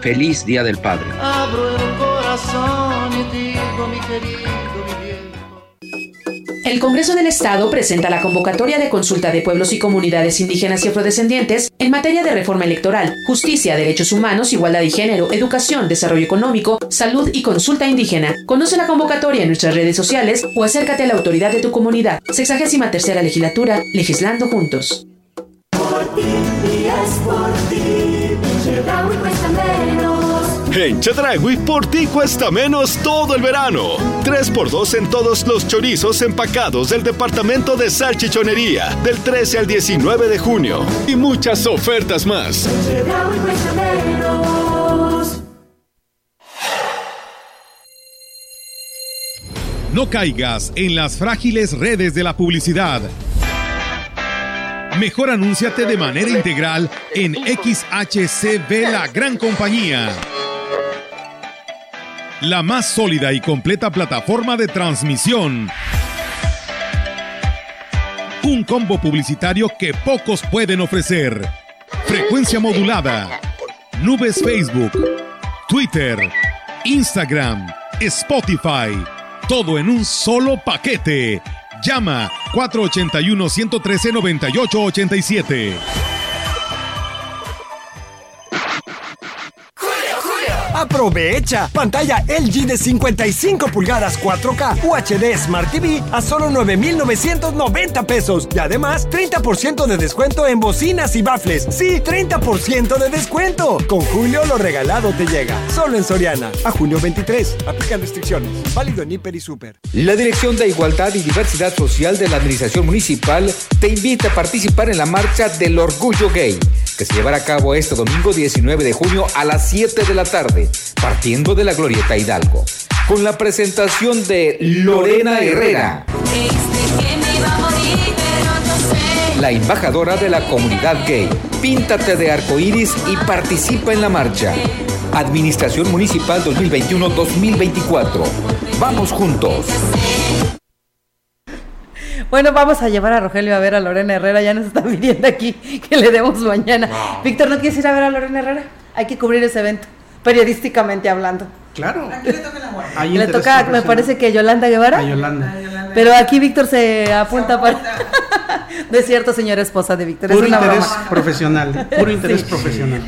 Feliz Día del Padre. Abro el corazón y digo, mi querido, El Congreso del Estado presenta la convocatoria de consulta de pueblos y comunidades indígenas y afrodescendientes en materia de reforma electoral, justicia, derechos humanos, igualdad y género, educación, desarrollo económico, salud y consulta indígena. Conoce la convocatoria en nuestras redes sociales o acércate a la autoridad de tu comunidad. Sexagésima tercera legislatura, legislando juntos. En Chedragui por ti cuesta menos todo el verano. 3x2 en todos los chorizos empacados del departamento de salchichonería del 13 al 19 de junio. Y muchas ofertas más. No caigas en las frágiles redes de la publicidad. Mejor anúnciate de manera integral en XHCB La Gran Compañía. La más sólida y completa plataforma de transmisión. Un combo publicitario que pocos pueden ofrecer. Frecuencia modulada. Nubes Facebook. Twitter. Instagram. Spotify. Todo en un solo paquete. Llama 481-113-9887. Aprovecha pantalla LG de 55 pulgadas 4K UHD Smart TV a solo 9,990 pesos y además 30% de descuento en bocinas y bafles. Sí, 30% de descuento. Con Julio lo regalado te llega. Solo en Soriana. A junio 23. Aplican restricciones. Válido en Hiper y Super. La Dirección de Igualdad y Diversidad Social de la Administración Municipal te invita a participar en la Marcha del Orgullo Gay, que se llevará a cabo este domingo 19 de junio a las 7 de la tarde, partiendo de la Glorieta Hidalgo, con la presentación de Lorena Herrera, la embajadora de la comunidad gay. Píntate de arcoíris y participa en la marcha. Administración Municipal 2021-2024. Vamos juntos. Bueno, vamos a llevar a Rogelio a ver a Lorena Herrera. Ya nos está pidiendo aquí que le demos mañana. Víctor, ¿no quieres ir a ver a Lorena Herrera? Hay que cubrir ese evento, periodísticamente hablando. Claro. Aquí le toca la muerte. Hay Le toca, me parece que Yolanda Guevara. A Yolanda. Pero aquí Víctor se apunta para. no es cierto, señora esposa de Víctor. Puro es una interés broma. profesional. Puro interés Sí. profesional.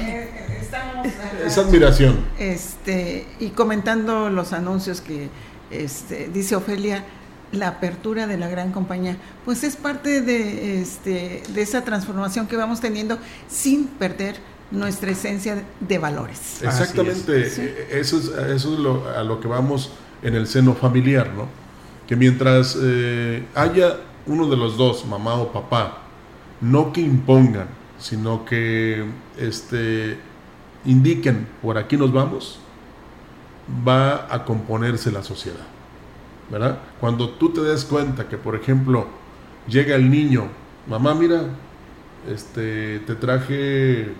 Es admiración. Este, y comentando los anuncios que este, dice Ofelia, la apertura de la gran compañía, pues es parte de, este, de esa transformación que vamos teniendo sin perder nuestra esencia de valores. Exactamente, eh, eso es, eso es lo- a lo que vamos en el seno familiar, ¿no? Que mientras eh, haya uno de los dos, mamá o papá, no que impongan, sino que este, indiquen por aquí nos vamos, va a componerse la sociedad, Cuando tú te des cuenta que, por ejemplo, llega el niño, mamá, mira, este, te traje,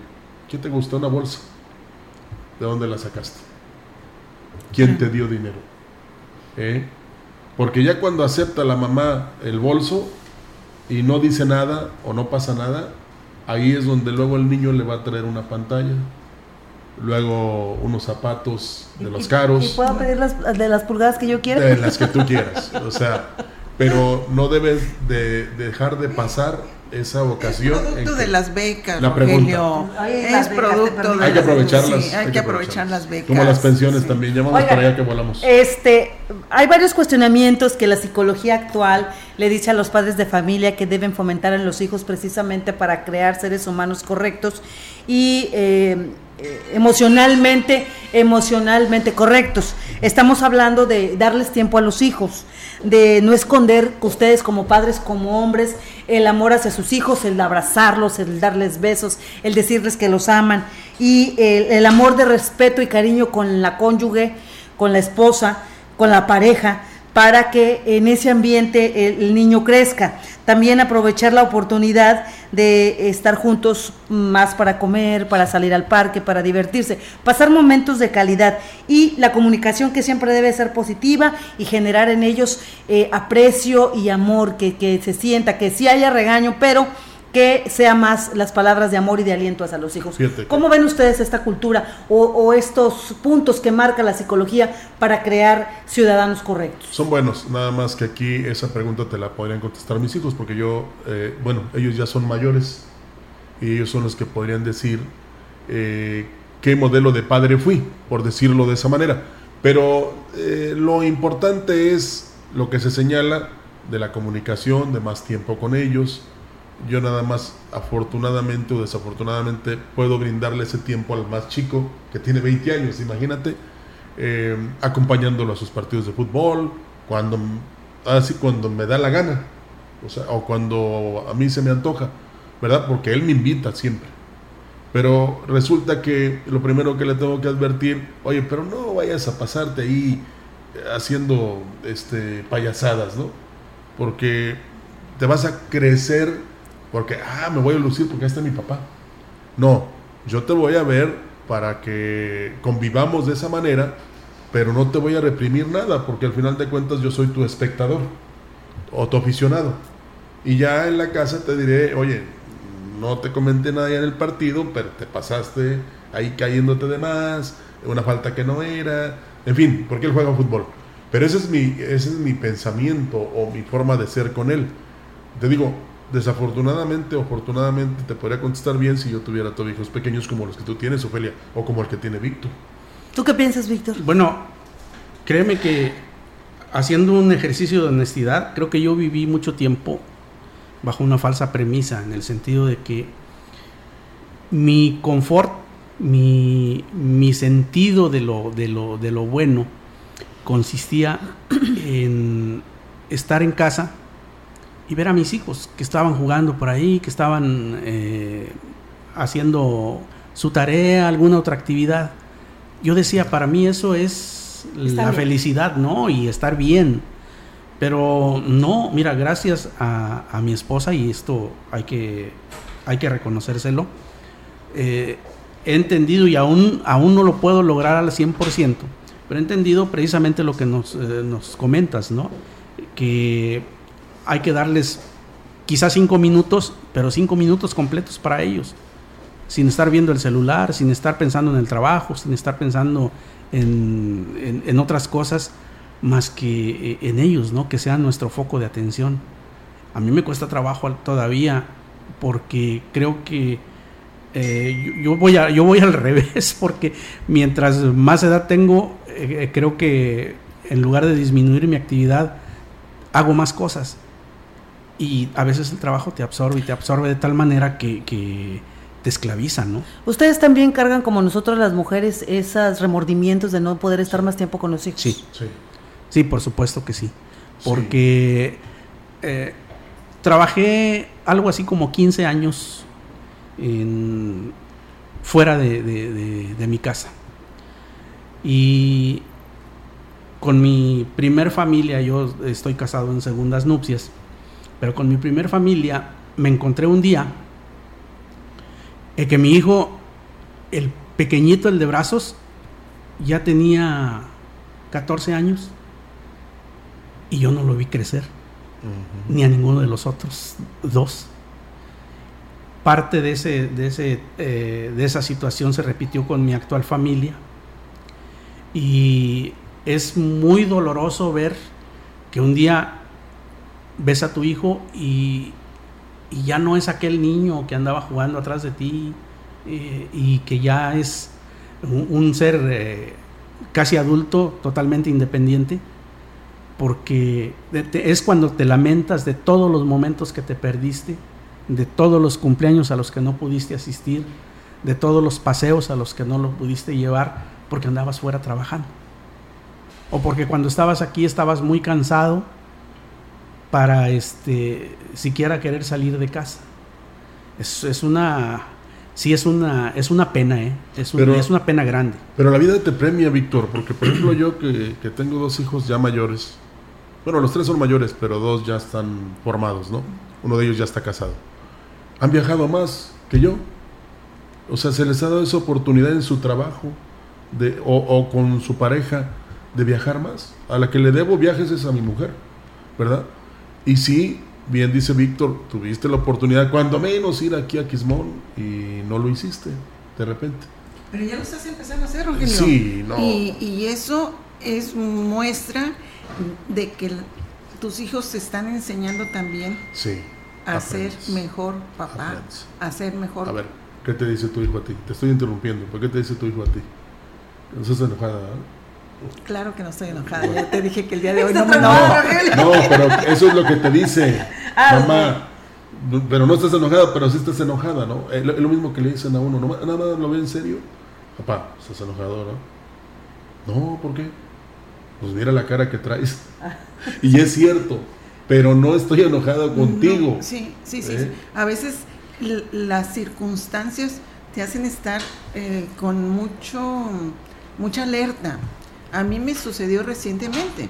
¿qué te gustó? Una bolsa. ¿De dónde la sacaste? ¿Quién te dio dinero? ¿Eh? Porque ya cuando acepta la mamá el bolso y no dice nada o no pasa nada, ahí es donde luego el niño le va a traer una pantalla, luego unos zapatos de los ¿Y caros, puedo pedir las, de las pulgadas que yo quiera? de las que tú quieras. O sea, pero no debes de dejar de pasar esa ocasión. en Producto de las becas, La Rogelio. Ay, Es las becas te producto de Hay que las- aprovecharlas. sí, hay que aprovechar las becas. Como las pensiones también. Oigan, para allá que volamos. Este, hay varios cuestionamientos que la psicología actual le dice a los padres de familia que deben fomentar en los hijos precisamente para crear seres humanos correctos y eh, eh, emocionalmente, emocionalmente correctos. Estamos hablando de darles tiempo a los hijos, de no esconder ustedes como padres, como hombres, el amor hacia sus hijos, el abrazarlos, el darles besos, el decirles que los aman y el amor de respeto y cariño con la cónyuge, con la esposa, con la pareja, para que en ese ambiente el, niño crezca. También aprovechar la oportunidad de estar juntos más para comer, para salir al parque, para divertirse, pasar momentos de calidad y la comunicación que siempre debe ser positiva y generar en ellos eh, aprecio y amor, que, que se sienta, que sí haya regaño, pero que sea más las palabras de amor y de aliento hacia los hijos. ¿Cómo ven ustedes esta cultura o, estos puntos que marca la psicología para crear ciudadanos correctos? Son buenos, nada más que aquí esa pregunta te la podrían contestar mis hijos, porque yo, eh, bueno, ellos ya son mayores y ellos son los que podrían decir eh, qué modelo de padre fui, por decirlo de esa manera. Pero eh, lo importante es lo que se señala de la comunicación, de más tiempo con ellos, yo nada más, afortunadamente o desafortunadamente, puedo brindarle ese tiempo al más chico, que tiene 20 años, imagínate, eh, acompañándolo a sus partidos de fútbol, cuando, así cuando me da la gana, o, sea, o cuando a mí se me antoja, ¿verdad? Porque él me invita siempre. Pero resulta que lo primero que le tengo que advertir, oye, pero no vayas a pasarte ahí haciendo este, payasadas, ¿no? Porque te vas a crecer porque, ah, me voy a lucir porque está mi papá. No, yo te voy a ver para que convivamos de esa manera, pero no te voy a reprimir nada, porque al final de cuentas yo soy tu espectador o tu aficionado. Y ya en la casa te diré, oye, no te comenté nada ya en el partido, pero te pasaste ahí cayéndote de más, una falta que no era, en fin, porque él juega fútbol. Pero ese es mi, ese es mi pensamiento o mi forma de ser con él. Te digo, Desafortunadamente o afortunadamente te podría contestar bien si yo tuviera todos hijos pequeños como los que tú tienes, Ofelia, o como el que tiene Víctor. ¿Tú qué piensas, Víctor? Bueno, créeme que haciendo un ejercicio de honestidad, creo que yo viví mucho tiempo bajo una falsa premisa, en el sentido de que mi confort, mi, mi sentido de lo, de, lo, de lo bueno consistía en estar en casa y ver a mis hijos que estaban jugando por ahí, que estaban eh, haciendo su tarea, alguna otra actividad. Yo decía, para mí eso es la felicidad, ¿no? Y estar bien. Pero no, mira, gracias a, mi esposa, y esto hay que, hay que reconocérselo, eh, he entendido y aún, aún no lo puedo lograr al 100%, pero he entendido precisamente lo que nos, eh, nos comentas, ¿no? Que hay que darles quizás cinco minutos, pero cinco minutos completos para ellos, sin estar viendo el celular, sin estar pensando en el trabajo, sin estar pensando en, otras cosas más que eh, en ellos, ¿no? que sean nuestro foco de atención. A mí me cuesta trabajo todavía porque creo que eh, yo, voy a, yo voy al revés porque mientras más edad tengo, eh, creo que en lugar de disminuir mi actividad, hago más cosas y a veces el trabajo te absorbe y te absorbe de tal manera que, te esclaviza, ¿no? ¿Ustedes también cargan como nosotros las mujeres esos remordimientos de no poder estar más tiempo con los hijos? Sí, sí, por supuesto que sí. Porque eh, trabajé algo así como 15 años en, fuera de, de mi casa. Y con mi primer familia, yo estoy casado en segundas nupcias pero con mi primer familia me encontré un día en que mi hijo, el pequeñito, el de brazos, ya tenía 14 años y yo no lo vi crecer, ni a ninguno de los otros dos. Parte de, ese, de, ese, eh, de esa situación se repitió con mi actual familia y es muy doloroso ver que un día ves a tu hijo y, ya no es aquel niño que andaba jugando atrás de ti eh, y que ya es un, ser eh, casi adulto, totalmente independiente, porque es cuando te lamentas de todos los momentos que te perdiste, de todos los cumpleaños a los que no pudiste asistir, de todos los paseos a los que no lo pudiste llevar porque andabas fuera trabajando. O porque cuando estabas aquí estabas muy cansado para este siquiera querer salir de casa. Es, es una sí es una es una pena, ¿eh? es, es una pena grande. Pero la vida te premia, Víctor, porque por ejemplo yo que, que, tengo dos hijos ya mayores, Bueno, los tres son mayores, pero dos ya están formados, ¿no? Uno de ellos ya está casado. Han viajado más que yo. O sea, se les ha dado esa oportunidad en su trabajo de, o, o con su pareja de viajar más. A la que le debo viajes es a mi mujer, ¿verdad? Y sí, bien dice Víctor, tuviste la oportunidad cuando menos ir aquí a Quismón y no lo hiciste, de repente. Pero ya lo estás empezando a hacer, Rogelio. Sí, no. Y, y eso es muestra de que tus hijos te están enseñando también sí, a ser mejor papá, Aprendes. a ser mejor. A ver, ¿qué te dice tu hijo a ti? Te estoy interrumpiendo. ¿Por qué te dice tu hijo a ti? No estás enojada, ¿verdad? Claro que no estoy enojada. Ya te dije que el día de hoy no No, me enojo, no, pero eso es lo que te dice. Ah, Mamá, pero no estás enojada, pero sí estás enojada, ¿no? Es lo, es lo mismo que le dicen a uno. ¿no? Nada más lo ve en serio. Papá, estás enojado, ¿no? No, ¿por qué? Pues mira la cara que traes. Y es cierto, pero no estoy enojado contigo. No, sí, sí, sí, ¿Eh? sí. A veces las circunstancias te hacen estar eh, con mucho, mucha alerta. A mí me sucedió recientemente.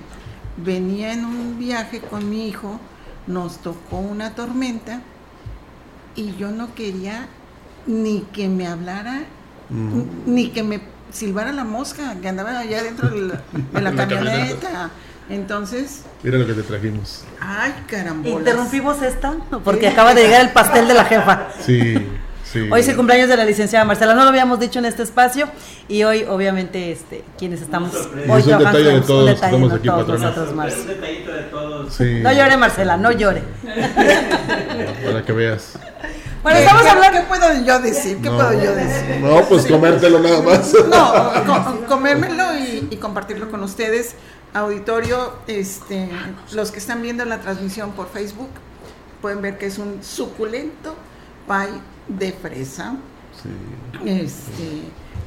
Venía en un viaje con mi hijo, nos tocó una tormenta y yo no quería ni que me hablara, Mm. ni que me silbara la mosca que andaba allá dentro de la, de la En la camioneta. Entonces, Mira lo que te trajimos. ay carambolas. Interrumpimos esta porque acaba de llegar el pastel de la jefa. Sí, sí. Hoy es el cumpleaños de la licenciada Marcela, no lo habíamos dicho en este espacio y hoy obviamente este quienes estamos hoy es un trabajando detalle de un todos, detalle estamos de aquí, todos patrona. nosotros, Marce. Un detallito de todos. Sí. No llore Marcela, no llore. Para que veas. Bueno, ¿Qué- estamos qué- hablando ¿Qué puedo yo decir? ¿Qué No. puedo yo decir? No, pues comértelo nada más. No, co- comérmelo y, y compartirlo con ustedes. Auditorio, este, los que están viendo la transmisión por Facebook pueden ver que es un suculento pie de fresa. Este,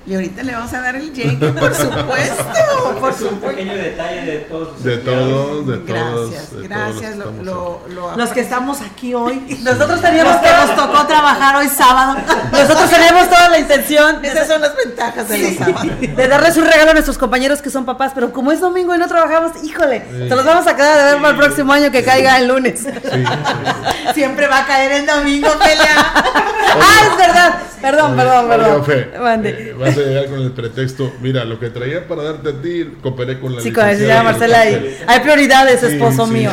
y ahorita le vamos a dar el llegue, por supuesto, por Es un supuesto. pequeño detalle de todos. De todos, de todos. Gracias, de gracias. todos Lo, estamos lo- lo Los que estamos aquí hoy. Nosotros teníamos Los que nos tocó trabajar hoy sábado. nosotros teníamos toda la intención Esas son las ventajas de los sábados. de darles un regalo a nuestros compañeros que son papás, pero como es domingo y no trabajamos, híjole, Sí. se los vamos a quedar de ver para el próximo año que caiga el lunes. Siempre va a caer en domingo, pelea. ah, es verdad. Perdón, perdón, perdón. Ofe, Mande. eh, vas a llegar con el pretexto. Mira, lo que traía para darte a ti, cooperé con la Sí, con la licenciada Marcela y hay prioridades, esposo sí, mío.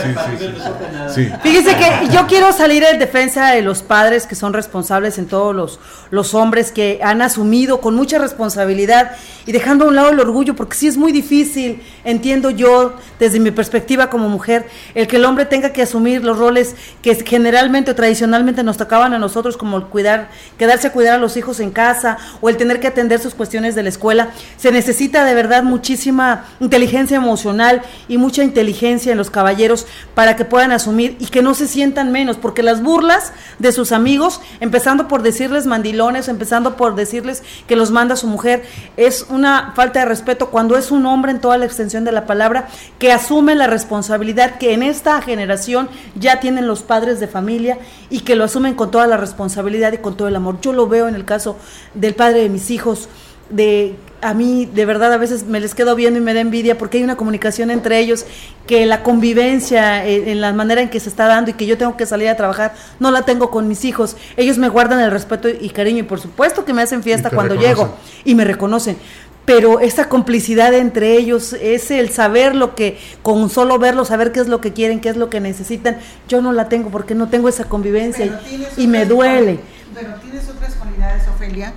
Sí. Fíjese que yo quiero salir en defensa de los padres que son responsables en todos los, los hombres que han asumido con mucha responsabilidad y dejando a un lado el orgullo, porque sí es muy difícil, entiendo yo, desde mi perspectiva como mujer, el que el hombre tenga que asumir los roles que generalmente o tradicionalmente nos tocaban a nosotros, como el cuidar, quedarse a cuidar a los hijos en casa o el tener que atender sus cuestiones de la escuela. Se necesita de verdad muchísima inteligencia emocional y mucha inteligencia en los caballeros para que puedan asumir y que no se sientan menos, porque las burlas de sus amigos, empezando por decirles mandilones, empezando por decirles que los manda su mujer, es una falta de respeto cuando es un hombre en toda la extensión de la palabra que asume la responsabilidad que en esta generación ya tienen los padres de familia y que lo asumen con toda la responsabilidad y con todo el amor. Yo lo veo en el caso del padre de mis hijos, de a mí de verdad a veces me les quedo viendo y me da envidia porque hay una comunicación entre ellos que la convivencia eh, en la manera en que se está dando y que yo tengo que salir a trabajar no la tengo con mis hijos ellos me guardan el respeto y cariño y por supuesto que me hacen fiesta cuando reconocen. llego y me reconocen pero esa complicidad entre ellos, es el saber lo que, con solo verlo, saber qué es lo que quieren, qué es lo que necesitan, yo no la tengo porque no tengo esa convivencia Pero y- me duele. Pero tienes otras cualidades, Ofelia,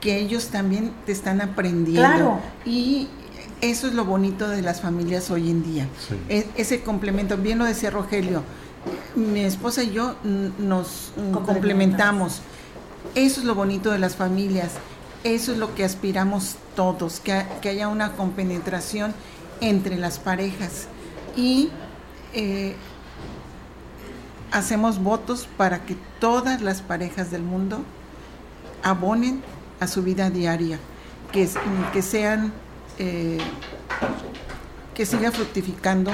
que ellos también te están aprendiendo. Claro. Y eso es lo bonito de las familias hoy en día. Sí. E- ese complemento, bien lo decía Rogelio, mi esposa y yo nos complementamos. Eso es lo bonito de las familias. Eso es lo que aspiramos todos, que, ha- que haya una compenetración entre las parejas. Y eh, hacemos votos para que todas las parejas del mundo abonen a su vida diaria, que, que sean, eh, que siga fructificando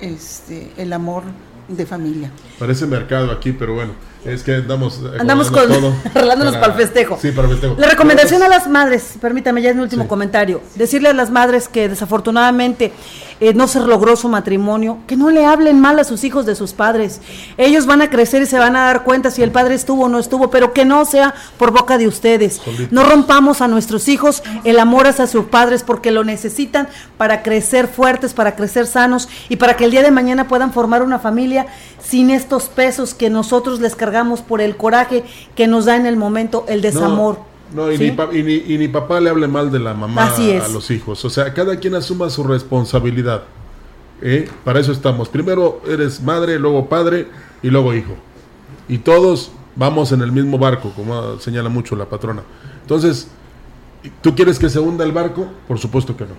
este, el amor de familia. Parece mercado aquí, pero bueno, es que andamos. Andamos con, todo arreglándonos para, el festejo. Sí, para el festejo. La recomendación a las madres, permítame ya es mi último comentario, decirle a las madres que desafortunadamente eh, no se logró su matrimonio, que no le hablen mal a sus hijos de sus padres. Ellos van a crecer y se van a dar cuenta si el padre estuvo o no estuvo, pero que no sea por boca de ustedes. No rompamos a nuestros hijos el amor hacia sus padres porque lo necesitan para crecer fuertes, para crecer sanos y para que el día de mañana puedan formar una familia sin estos pesos que nosotros les cargamos por el coraje que nos da en el momento el desamor. No, y, ni, papá le hable mal de la mamá a los hijos. O sea, cada quien asuma su responsabilidad. ¿eh? Para eso estamos. Primero eres madre, luego padre y luego hijo. Y todos vamos en el mismo barco, como señala mucho la patrona. Entonces, ¿tú quieres que se hunda el barco? Por supuesto que no.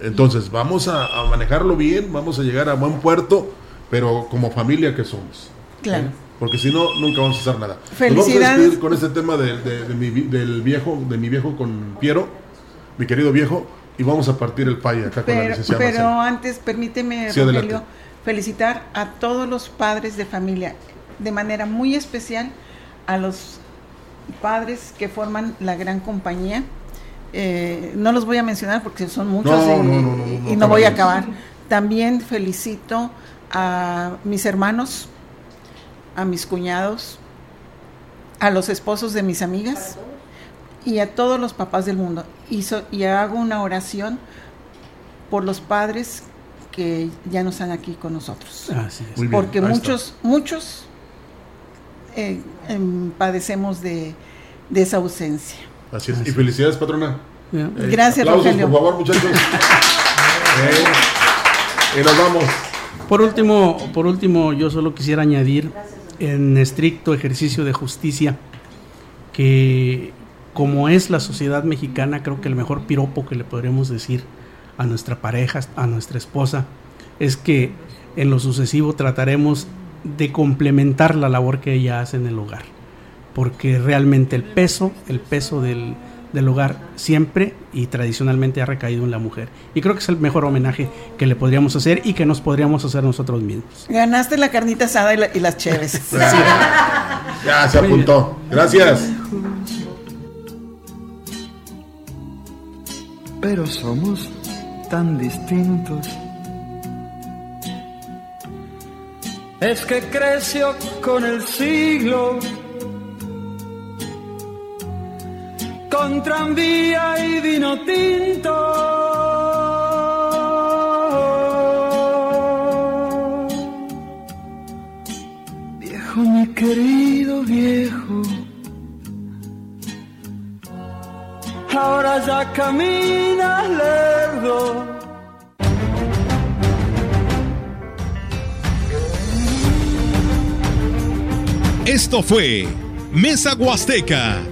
Entonces, vamos a, manejarlo bien, vamos a llegar a buen puerto, pero como familia que somos. Claro. ¿eh? porque si no, nunca vamos a hacer nada. Felicidades. con este tema de, mi, del viejo, de mi viejo con Piero, mi querido viejo, y vamos a partir el paye acá con la licenciada. Pero antes, permíteme, felicitar a todos los padres de familia, de manera muy especial a los padres que forman la gran compañía. Eh, no los voy a mencionar porque son muchos y no voy a acabar. También felicito a mis hermanos a mis cuñados, a los esposos de mis amigas y a todos los papás del mundo. Y, y hago una oración por los padres que ya no están aquí con nosotros. Porque muchos, muchos eh, em, padecemos de, esa ausencia. Así es. Y felicidades, patrona. Eh, Gracias, Rogelio. Por favor, muchachos. Eh, y nos vamos. Por último, por último, yo solo quisiera añadir en estricto ejercicio de justicia, que como es la sociedad mexicana, creo que el mejor piropo que le podremos decir a nuestra pareja, a nuestra esposa, es que en lo sucesivo trataremos de complementar la labor que ella hace en el hogar, porque realmente el peso, el peso del, del hogar siempre y tradicionalmente ha recaído en la mujer. Y creo que es el mejor homenaje que le podríamos hacer y que nos podríamos hacer nosotros mismos. Ganaste la carnita asada y, las chéves. ya se apuntó. Gracias. Pero somos tan distintos. Es que creció con el siglo con tranvía y vino tinto. Viejo, mi querido viejo, ahora ya camina lerdo. Esto fue Mesa Huasteca